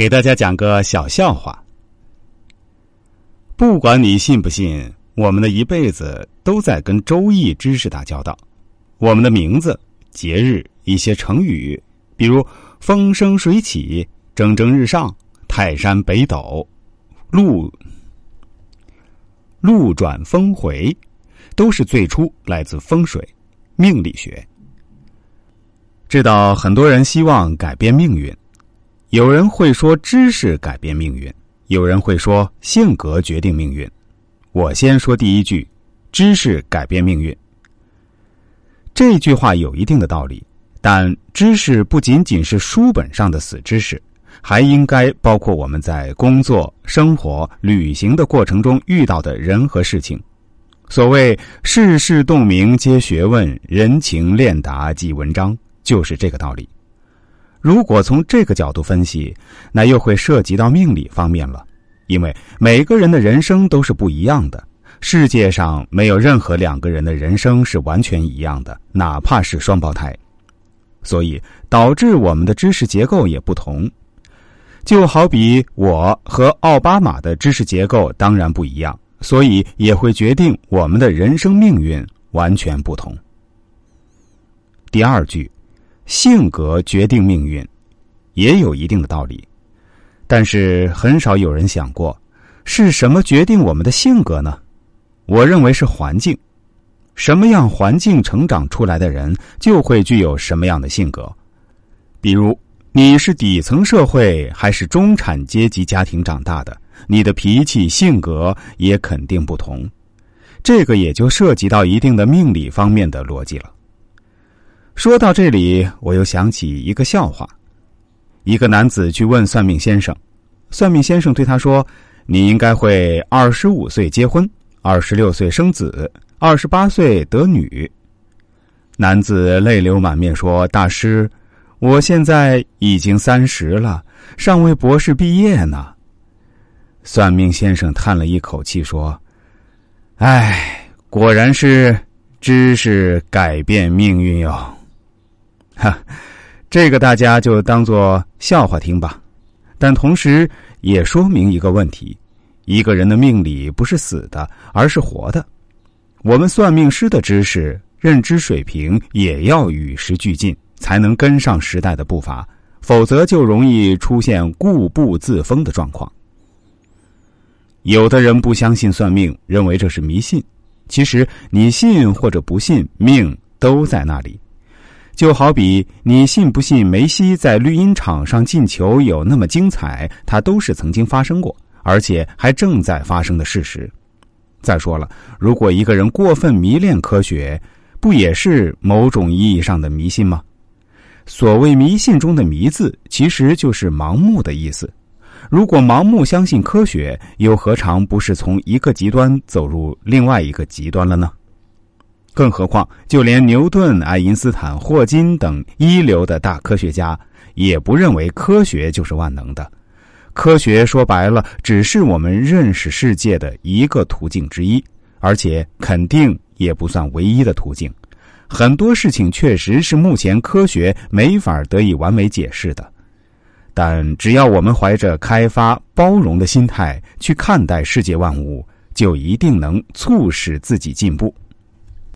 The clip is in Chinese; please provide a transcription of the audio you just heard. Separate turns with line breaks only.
给大家讲个小笑话。不管你信不信，我们的一辈子都在跟《周易》知识打交道。我们的名字、节日、一些成语，比如“风生水起”“蒸蒸日上”“泰山北斗”“路路转峰回”，都是最初来自风水、命理学。知道很多人希望改变命运。有人会说知识改变命运，有人会说性格决定命运。我先说第一句，知识改变命运。这句话有一定的道理，但知识不仅仅是书本上的死知识，还应该包括我们在工作、生活、旅行的过程中遇到的人和事情。所谓世事洞明皆学问，人情练达即文章，就是这个道理。如果从这个角度分析，那又会涉及到命理方面了。因为每个人的人生都是不一样的，世界上没有任何两个人的人生是完全一样的，哪怕是双胞胎。所以导致我们的知识结构也不同。就好比我和奥巴马的知识结构当然不一样，所以也会决定我们的人生命运完全不同。第二句。性格决定命运，也有一定的道理，但是很少有人想过，是什么决定我们的性格呢？我认为是环境，什么样环境成长出来的人，就会具有什么样的性格。比如你是底层社会还是中产阶级家庭长大的，你的脾气性格也肯定不同，这个也就涉及到一定的命理方面的逻辑了。说到这里，我又想起一个笑话：一个男子去问算命先生，算命先生对他说：“你应该会二十五岁结婚，二十六岁生子，二十八岁得女。”男子泪流满面说：“大师，我现在已经三十了，尚未博士毕业呢。”算命先生叹了一口气说：“唉，果然是知识改变命运哟。” 哈，这个大家就当做笑话听吧，但同时也说明一个问题：一个人的命理不是死的，而是活的。我们算命师的知识、认知水平也要与时俱进，才能跟上时代的步伐，否则就容易出现固步自封的状况。有的人不相信算命，认为这是迷信。其实你信或者不信，命都在那里。就好比你信不信梅西在绿茵场上进球有那么精彩，它都是曾经发生过，而且还正在发生的事实。再说了，如果一个人过分迷恋科学，不也是某种意义上的迷信吗？所谓迷信中的“迷”字，其实就是盲目的意思。如果盲目相信科学，又何尝不是从一个极端走入另外一个极端了呢？更何况，就连牛顿、爱因斯坦、霍金等一流的大科学家，也不认为科学就是万能的。科学说白了，只是我们认识世界的一个途径之一，而且肯定也不算唯一的途径。很多事情确实是目前科学没法得以完美解释的，但只要我们怀着开发、包容的心态去看待世界万物，就一定能促使自己进步。